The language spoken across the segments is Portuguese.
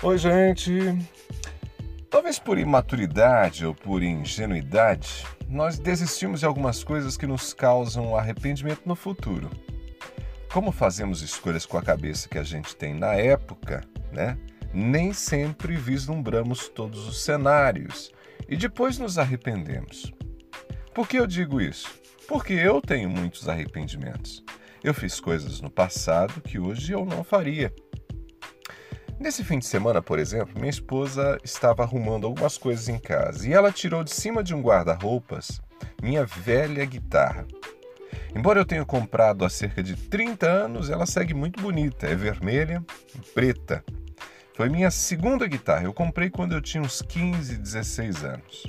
Oi, gente. Talvez por imaturidade ou por ingenuidade, nós desistimos de algumas coisas que nos causam arrependimento no futuro. Como fazemos escolhas com a cabeça que a gente tem na época, né? Nem sempre vislumbramos todos os cenários e depois nos arrependemos. Por que eu digo isso? Porque eu tenho muitos arrependimentos. Eu fiz coisas no passado que hoje eu não faria. Nesse fim de semana, por exemplo, minha esposa estava arrumando algumas coisas em casa e ela tirou de cima de um guarda-roupas minha velha guitarra. Embora eu tenha comprado há cerca de 30 anos, ela segue muito bonita, é vermelha e preta. Foi minha segunda guitarra, eu comprei quando eu tinha uns 15, 16 anos.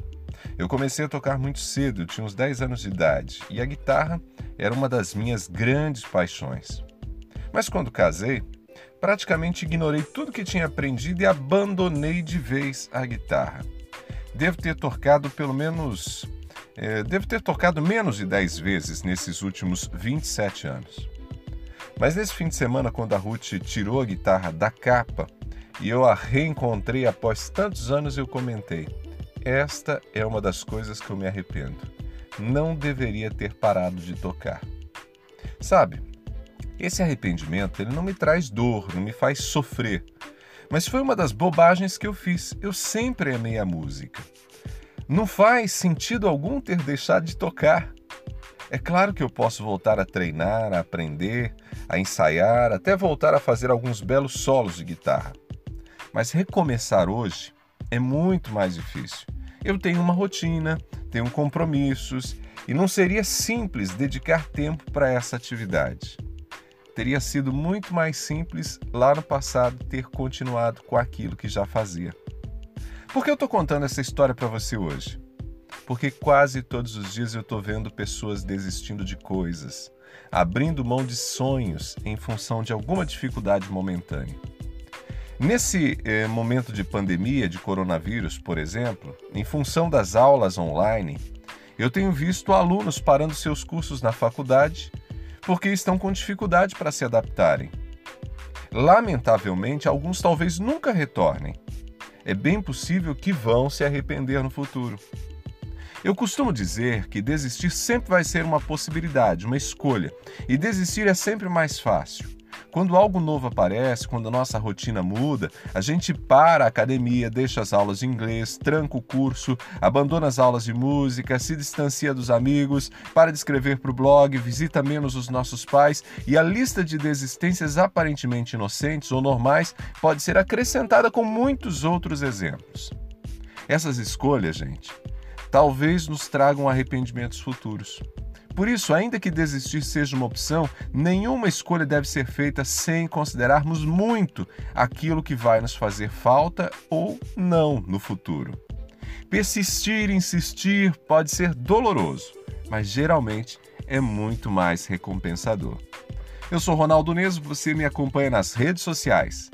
Eu comecei a tocar muito cedo, eu tinha uns 10 anos de idade, e a guitarra era uma das minhas grandes paixões. Mas quando casei, praticamente ignorei tudo que tinha aprendido e abandonei de vez a guitarra. Devo ter tocado pelo menos. É, devo ter tocado menos de 10 vezes nesses últimos 27 anos. Mas nesse fim de semana, quando a Ruth tirou a guitarra da capa e eu a reencontrei após tantos anos, eu comentei: Esta é uma das coisas que eu me arrependo. Não deveria ter parado de tocar. Sabe, esse arrependimento ele não me traz dor, não me faz sofrer. Mas foi uma das bobagens que eu fiz. Eu sempre amei a música. Não faz sentido algum ter deixado de tocar. É claro que eu posso voltar a treinar, a aprender, a ensaiar, até voltar a fazer alguns belos solos de guitarra. Mas recomeçar hoje é muito mais difícil. Eu tenho uma rotina, tenho compromissos e não seria simples dedicar tempo para essa atividade. Teria sido muito mais simples lá no passado ter continuado com aquilo que já fazia. Por que eu estou contando essa história para você hoje? Porque quase todos os dias eu estou vendo pessoas desistindo de coisas, abrindo mão de sonhos em função de alguma dificuldade momentânea. Nesse eh, momento de pandemia de coronavírus, por exemplo, em função das aulas online, eu tenho visto alunos parando seus cursos na faculdade porque estão com dificuldade para se adaptarem. Lamentavelmente, alguns talvez nunca retornem. É bem possível que vão se arrepender no futuro. Eu costumo dizer que desistir sempre vai ser uma possibilidade, uma escolha, e desistir é sempre mais fácil. Quando algo novo aparece, quando a nossa rotina muda, a gente para a academia, deixa as aulas de inglês, tranca o curso, abandona as aulas de música, se distancia dos amigos, para de escrever para o blog, visita menos os nossos pais e a lista de desistências aparentemente inocentes ou normais pode ser acrescentada com muitos outros exemplos. Essas escolhas, gente, talvez nos tragam arrependimentos futuros. Por isso, ainda que desistir seja uma opção, nenhuma escolha deve ser feita sem considerarmos muito aquilo que vai nos fazer falta ou não no futuro. Persistir, insistir pode ser doloroso, mas geralmente é muito mais recompensador. Eu sou Ronaldo Neso, você me acompanha nas redes sociais